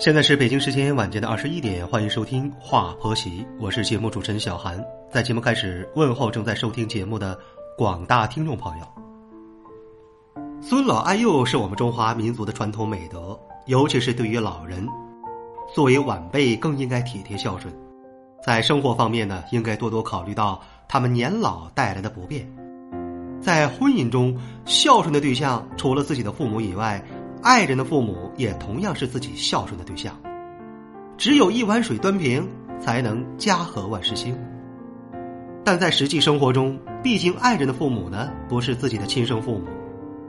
现在是北京时间晚间的二十一点，欢迎收听《话婆媳》，我是节目主持人小韩。在节目开始，问候正在收听节目的广大听众朋友。尊老爱幼是我们中华民族的传统美德，尤其是对于老人，作为晚辈更应该体贴孝顺。在生活方面呢，应该多多考虑到他们年老带来的不便。在婚姻中，孝顺的对象除了自己的父母以外。爱人的父母也同样是自己孝顺的对象，只有一碗水端平，才能家和万事兴。但在实际生活中，毕竟爱人的父母呢不是自己的亲生父母，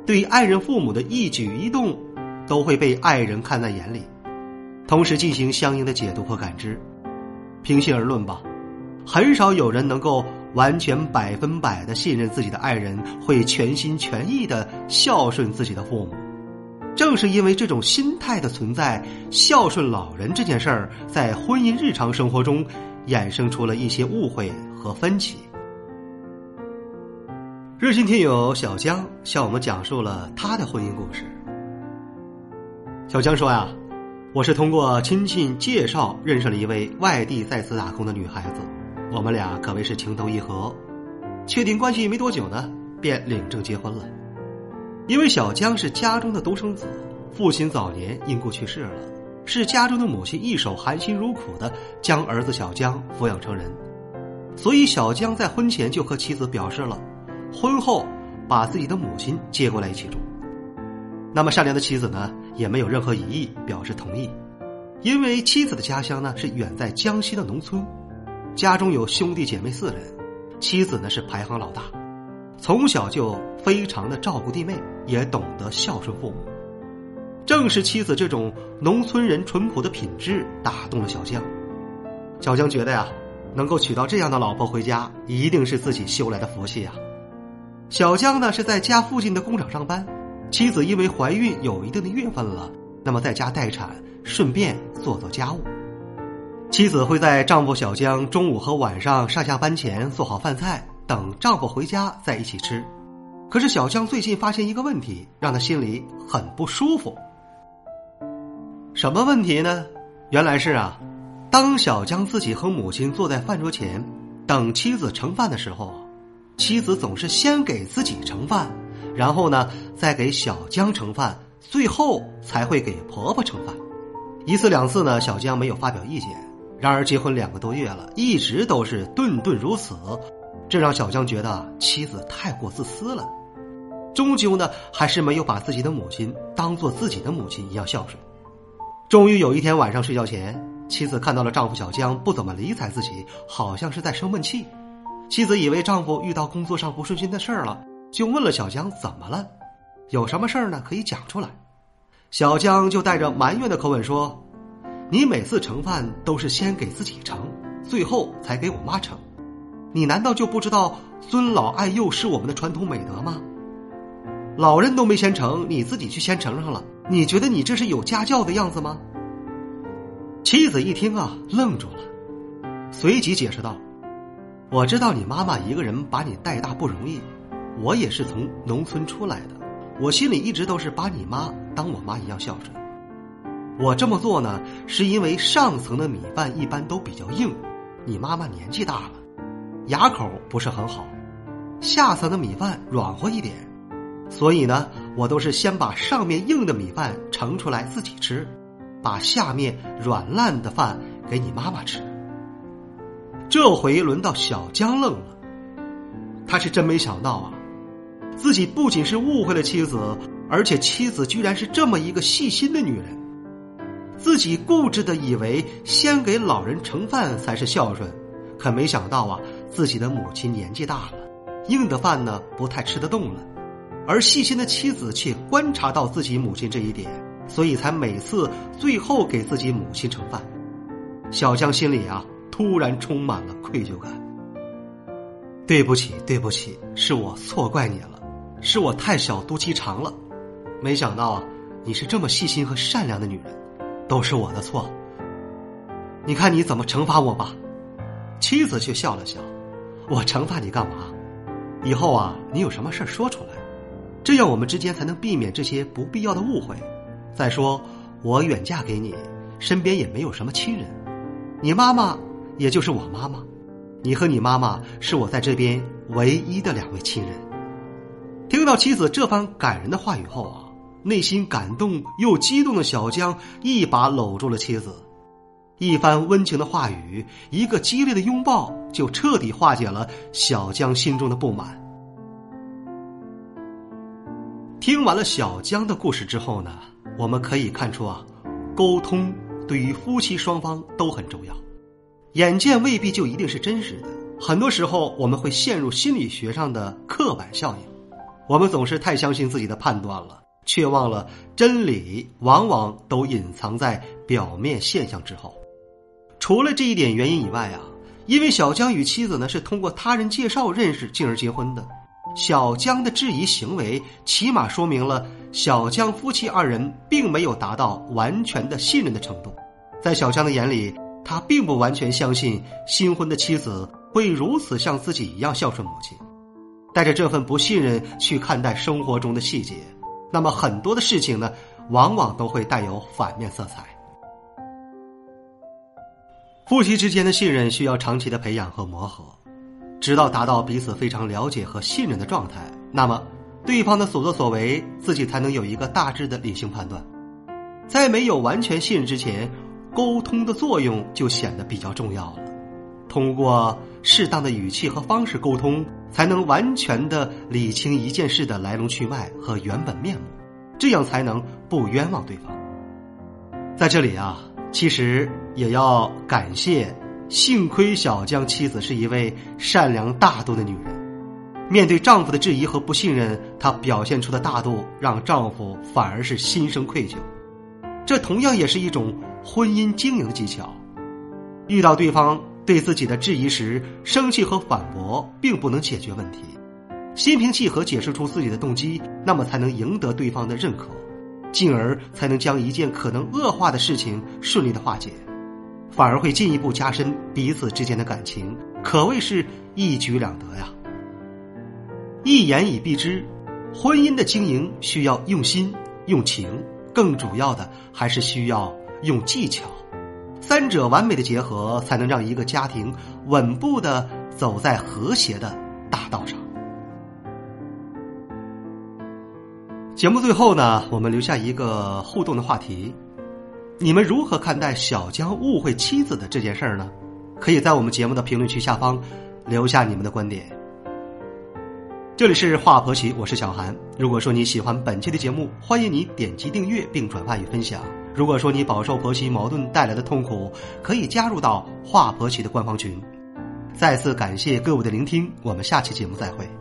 对爱人父母的一举一动，都会被爱人看在眼里，同时进行相应的解读和感知。平心而论吧，很少有人能够完全百分百的信任自己的爱人，会全心全意的孝顺自己的父母。正是因为这种心态的存在，孝顺老人这件事儿，在婚姻日常生活中衍生出了一些误会和分歧。热心听友小江向我们讲述了他的婚姻故事。小江说呀：“我是通过亲戚介绍认识了一位外地在此打工的女孩子，我们俩可谓是情投意合，确定关系没多久呢，便领证结婚了。”因为小江是家中的独生子，父亲早年因故去世了，是家中的母亲一手含辛茹苦的将儿子小江抚养成人，所以小江在婚前就和妻子表示了，婚后把自己的母亲接过来一起住。那么善良的妻子呢，也没有任何异议，表示同意。因为妻子的家乡呢是远在江西的农村，家中有兄弟姐妹四人，妻子呢是排行老大。从小就非常的照顾弟妹，也懂得孝顺父母。正是妻子这种农村人淳朴的品质打动了小江。小江觉得呀，能够娶到这样的老婆回家，一定是自己修来的福气啊。小江呢是在家附近的工厂上班，妻子因为怀孕有一定的月份了，那么在家待产，顺便做做家务。妻子会在丈夫小江中午和晚上上下班前做好饭菜。等丈夫回家再一起吃，可是小江最近发现一个问题，让他心里很不舒服。什么问题呢？原来是啊，当小江自己和母亲坐在饭桌前等妻子盛饭的时候，妻子总是先给自己盛饭，然后呢再给小江盛饭，最后才会给婆婆盛饭。一次两次呢，小江没有发表意见。然而结婚两个多月了，一直都是顿顿如此。这让小江觉得妻子太过自私了，终究呢还是没有把自己的母亲当做自己的母亲一样孝顺。终于有一天晚上睡觉前，妻子看到了丈夫小江不怎么理睬自己，好像是在生闷气。妻子以为丈夫遇到工作上不顺心的事儿了，就问了小江怎么了，有什么事儿呢可以讲出来。小江就带着埋怨的口吻说：“你每次盛饭都是先给自己盛，最后才给我妈盛。”你难道就不知道尊老爱幼是我们的传统美德吗？老人都没先盛，你自己去先盛上了，你觉得你这是有家教的样子吗？妻子一听啊，愣住了，随即解释道：“我知道你妈妈一个人把你带大不容易，我也是从农村出来的，我心里一直都是把你妈当我妈一样孝顺。我这么做呢，是因为上层的米饭一般都比较硬，你妈妈年纪大了。”牙口不是很好，下层的米饭软和一点，所以呢，我都是先把上面硬的米饭盛出来自己吃，把下面软烂的饭给你妈妈吃。这回轮到小江愣了，他是真没想到啊，自己不仅是误会了妻子，而且妻子居然是这么一个细心的女人。自己固执的以为先给老人盛饭才是孝顺。可没想到啊，自己的母亲年纪大了，硬的饭呢不太吃得动了，而细心的妻子却观察到自己母亲这一点，所以才每次最后给自己母亲盛饭。小江心里啊突然充满了愧疚感。对不起，对不起，是我错怪你了，是我太小肚鸡肠了。没想到啊，你是这么细心和善良的女人，都是我的错。你看你怎么惩罚我吧。”妻子却笑了笑：“我惩罚你干嘛？以后啊，你有什么事说出来，这样我们之间才能避免这些不必要的误会。再说，我远嫁给你，身边也没有什么亲人，你妈妈也就是我妈妈，你和你妈妈是我在这边唯一的两位亲人。”听到妻子这番感人的话语后啊，内心感动又激动的小江一把搂住了妻子。一番温情的话语，一个激烈的拥抱，就彻底化解了小江心中的不满。听完了小江的故事之后呢，我们可以看出啊，沟通对于夫妻双方都很重要。眼见未必就一定是真实的，很多时候我们会陷入心理学上的刻板效应。我们总是太相信自己的判断了，却忘了真理往往都隐藏在表面现象之后。除了这一点原因以外啊，因为小江与妻子呢是通过他人介绍认识进而结婚的，小江的质疑行为起码说明了小江夫妻二人并没有达到完全的信任的程度。在小江的眼里，他并不完全相信新婚的妻子会如此像自己一样孝顺母亲。带着这份不信任去看待生活中的细节，那么很多的事情呢，往往都会带有反面色彩。夫妻之间的信任需要长期的培养和磨合，直到达到彼此非常了解和信任的状态，那么对方的所作所为，自己才能有一个大致的理性判断。在没有完全信任之前，沟通的作用就显得比较重要了。通过适当的语气和方式沟通，才能完全的理清一件事的来龙去脉和原本面目，这样才能不冤枉对方。在这里啊。其实也要感谢，幸亏小江妻子是一位善良大度的女人，面对丈夫的质疑和不信任，她表现出的大度让丈夫反而是心生愧疚。这同样也是一种婚姻经营的技巧。遇到对方对自己的质疑时，生气和反驳并不能解决问题，心平气和解释出自己的动机，那么才能赢得对方的认可。进而才能将一件可能恶化的事情顺利的化解，反而会进一步加深彼此之间的感情，可谓是一举两得呀。一言以蔽之，婚姻的经营需要用心、用情，更主要的还是需要用技巧，三者完美的结合，才能让一个家庭稳步的走在和谐的大道上。节目最后呢，我们留下一个互动的话题：你们如何看待小江误会妻子的这件事儿呢？可以在我们节目的评论区下方留下你们的观点。这里是华婆媳，我是小韩。如果说你喜欢本期的节目，欢迎你点击订阅并转发与分享。如果说你饱受婆媳矛盾带来的痛苦，可以加入到华婆媳的官方群。再次感谢各位的聆听，我们下期节目再会。